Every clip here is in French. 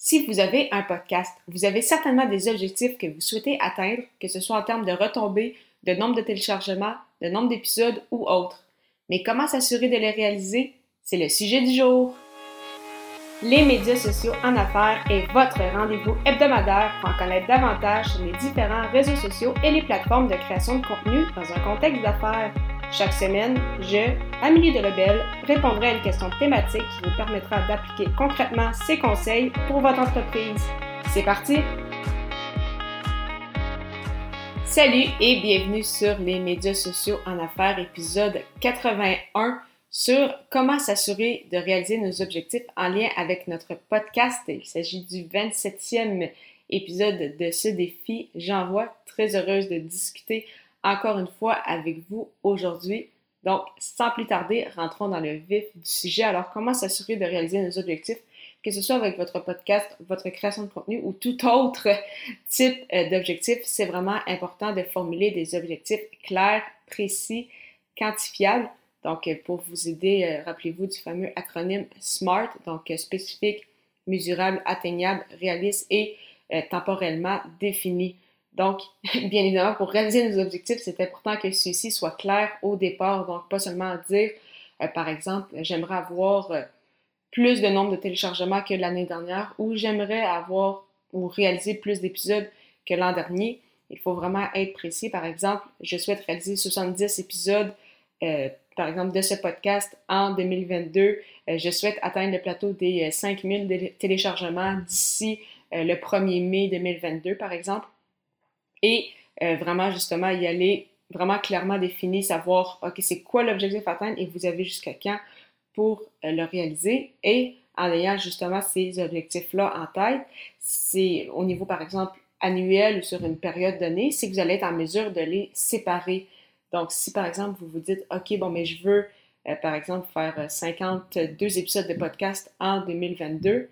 Si vous avez un podcast, vous avez certainement des objectifs que vous souhaitez atteindre, que ce soit en termes de retombées, de nombre de téléchargements, de nombre d'épisodes ou autres. Mais comment s'assurer de les réaliser? C'est le sujet du jour. Les médias sociaux en affaires est votre rendez-vous hebdomadaire pour en connaître davantage sur les différents réseaux sociaux et les plateformes de création de contenu dans un contexte d'affaires. Chaque semaine, je, Amélie de Rebelle, répondrai à une question thématique qui vous permettra d'appliquer concrètement ces conseils pour votre entreprise. C'est parti! Salut et bienvenue sur les médias sociaux en affaires, épisode 81 sur comment s'assurer de réaliser nos objectifs en lien avec notre podcast. Il s'agit du 27e épisode de ce défi. J'envoie très heureuse de discuter encore une fois avec vous aujourd'hui. Donc, sans plus tarder, rentrons dans le vif du sujet. Alors, comment s'assurer de réaliser nos objectifs, que ce soit avec votre podcast, votre création de contenu ou tout autre type euh, d'objectif, c'est vraiment important de formuler des objectifs clairs, précis, quantifiables. Donc, euh, pour vous aider, euh, rappelez-vous du fameux acronyme SMART, donc spécifique, mesurable, atteignable, réaliste et temporellement défini. Donc, bien évidemment, pour réaliser nos objectifs, c'est important que ceux-ci soient clairs au départ. Donc, pas seulement dire, euh, par exemple, j'aimerais avoir euh, plus de nombre de téléchargements que l'année dernière ou j'aimerais avoir ou réaliser plus d'épisodes que l'an dernier. Il faut vraiment être précis. Par exemple, je souhaite réaliser 70 épisodes, euh, par exemple, de ce podcast en 2022. je souhaite atteindre le plateau des 5000 téléchargements d'ici le 1er mai 2022, par exemple et euh, vraiment justement y aller vraiment clairement défini, savoir, OK, c'est quoi l'objectif à atteindre et vous avez jusqu'à quand pour euh, le réaliser. Et en ayant justement ces objectifs-là en tête, c'est au niveau, par exemple, annuel ou sur une période donnée, c'est que vous allez être en mesure de les séparer. Donc, si par exemple, vous vous dites, OK, bon, mais je veux, euh, par exemple, faire 52 épisodes de podcast en 2022,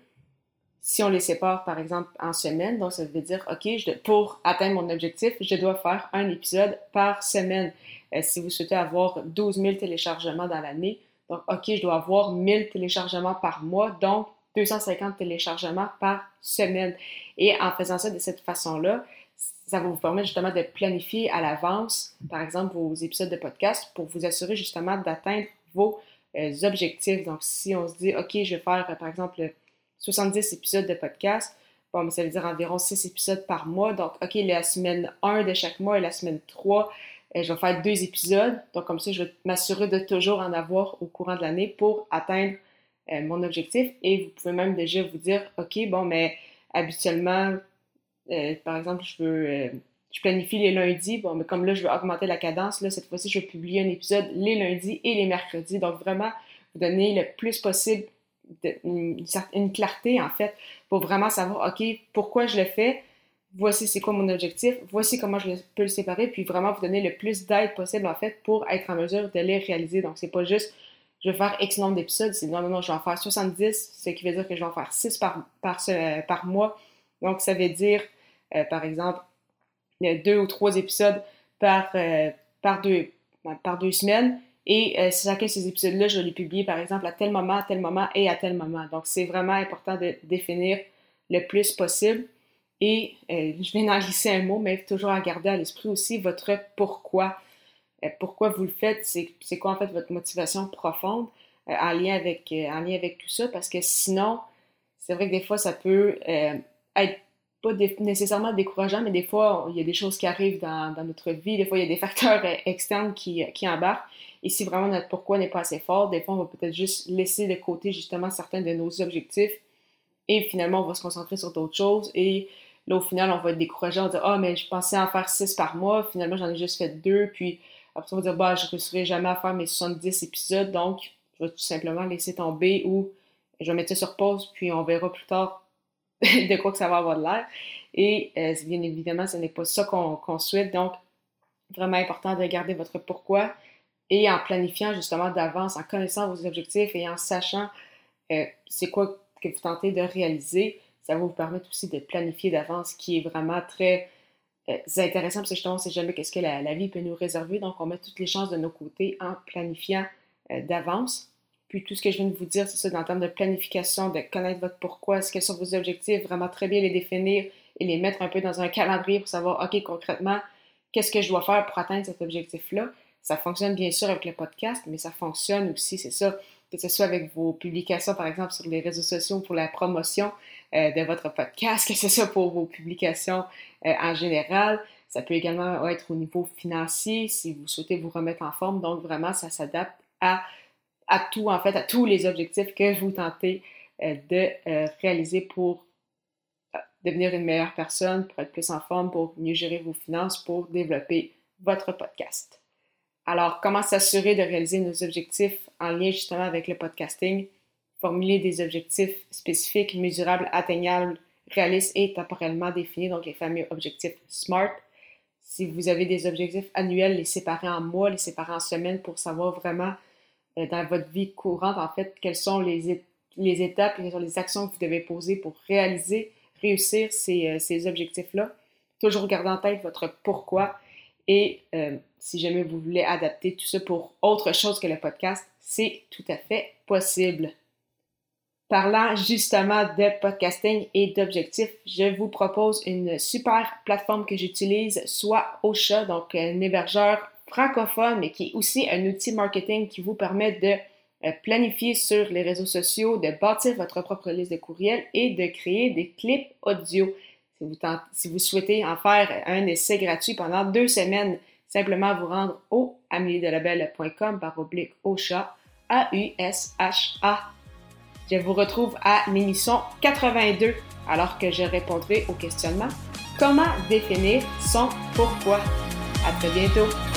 si on les sépare, par exemple, en semaine, donc ça veut dire, OK, pour atteindre mon objectif, je dois faire un épisode par semaine. Euh, si vous souhaitez avoir 12 000 téléchargements dans l'année, donc, OK, je dois avoir 1000 téléchargements par mois, donc 250 téléchargements par semaine. Et en faisant ça de cette façon-là, ça va vous permettre justement de planifier à l'avance, par exemple, vos épisodes de podcast pour vous assurer justement d'atteindre vos euh, objectifs. Donc, si on se dit, OK, je vais faire, par exemple, 70 épisodes de podcast. Bon, mais ça veut dire environ 6 épisodes par mois. Donc, OK, la semaine 1 de chaque mois et la semaine 3, euh, je vais faire deux épisodes. Donc, comme ça, je vais m'assurer de toujours en avoir au courant de l'année pour atteindre euh, mon objectif. Et vous pouvez même déjà vous dire, OK, bon, mais habituellement, euh, par exemple, je veux, je planifie les lundis. Bon, mais comme là, je veux augmenter la cadence, là, cette fois-ci, je vais publier un épisode les lundis et les mercredis. Donc, vraiment, vous donner le plus possible une, une, clarté, en fait, pour vraiment savoir, OK, pourquoi je le fais, voici c'est quoi mon objectif, voici comment je peux le séparer, puis vraiment vous donner le plus d'aide possible, en fait, pour être en mesure de les réaliser. Donc, c'est pas juste, je vais faire X nombre d'épisodes, c'est non, non, non, je vais en faire 70, ce qui veut dire que je vais en faire 6 par, par, par mois. Donc, ça veut dire, euh, par exemple, deux ou trois épisodes par, euh, par, deux, par deux semaines. Et euh, chacun de ces épisodes-là, je vais les publier, par exemple, à tel moment, à tel moment et à tel moment. Donc, c'est vraiment important de définir le plus possible. Et euh, je viens d'en glisser un mot, mais toujours à garder à l'esprit aussi votre pourquoi. Euh, pourquoi vous le faites, c'est quoi en fait votre motivation profonde euh, en, lien avec, en lien avec tout ça, parce que sinon, c'est vrai que des fois, ça peut être pas nécessairement décourageant, mais des fois, il y a des choses qui arrivent dans, notre vie, des fois, il y a des facteurs externes qui, qui embarquent. Et si vraiment notre pourquoi n'est pas assez fort, des fois, on va peut-être juste laisser de côté justement certains de nos objectifs. Et finalement, on va se concentrer sur d'autres choses. Et là, au final, on va être découragé, on va dire Ah, mais je pensais en faire six par mois, finalement, j'en ai juste fait deux. Puis après, on va dire Bah, je ne réussirai jamais à faire mes 70 épisodes, donc je vais tout simplement laisser tomber ou je vais mettre ça sur pause, puis on verra plus tard de quoi que ça va avoir de l'air. Et euh, bien évidemment, ce n'est pas ça qu'on souhaite. Donc, vraiment important de garder votre pourquoi et en planifiant justement d'avance, en connaissant vos objectifs et en sachant euh, c'est quoi que vous tentez de réaliser, ça va vous permettre aussi de planifier d'avance, qui est vraiment très euh, intéressant parce que justement, on ne sait jamais qu'est-ce que la, vie peut nous réserver. Donc, on met toutes les chances de nos côtés en planifiant d'avance. Puis tout ce que je viens de vous dire, c'est ça, dans le termes de planification, de connaître votre pourquoi, quels sont vos objectifs, vraiment très bien les définir et les mettre un peu dans un calendrier pour savoir, OK, concrètement, qu'est-ce que je dois faire pour atteindre cet objectif-là. Ça fonctionne bien sûr avec le podcast, mais ça fonctionne aussi, c'est ça, que ce soit avec vos publications, par exemple, sur les réseaux sociaux pour la promotion euh, de votre podcast, que ce soit pour vos publications euh, en général. Ça peut également être au niveau financier si vous souhaitez vous remettre en forme. Donc, vraiment, ça s'adapte à, à tout, en fait, à tous les objectifs que vous tentez euh, de réaliser pour devenir une meilleure personne, pour être plus en forme, pour mieux gérer vos finances, pour développer votre podcast. Alors, comment s'assurer de réaliser nos objectifs en lien justement avec le podcasting? Formuler des objectifs spécifiques, mesurables, atteignables, réalistes et temporellement définis, donc les fameux objectifs SMART. Si vous avez des objectifs annuels, les séparer en mois, les séparer en semaines pour savoir vraiment euh, dans votre vie courante, en fait, quelles sont les, les étapes, quelles sont les actions que vous devez poser pour réaliser réussir euh, ces, objectifs-là? Toujours garder en tête votre pourquoi et euh, si jamais vous voulez adapter tout ça pour autre chose que le podcast, c'est tout à fait possible. Parlant justement de podcasting et d'objectifs, je vous propose une super plateforme que j'utilise, soit Ocha, donc un hébergeur francophone, mais qui est aussi un outil marketing qui vous permet de euh, planifier sur les réseaux sociaux, de bâtir votre propre liste de courriels et de créer des clips audio. Si vous, souhaitez en faire un essai gratuit pendant deux semaines, simplement vous rendre au ameliedelabel.com par oblique chat, A-U-S-H-A. Je vous retrouve à l'émission 82 alors que je répondrai au questionnement Comment définir son pourquoi? À très bientôt!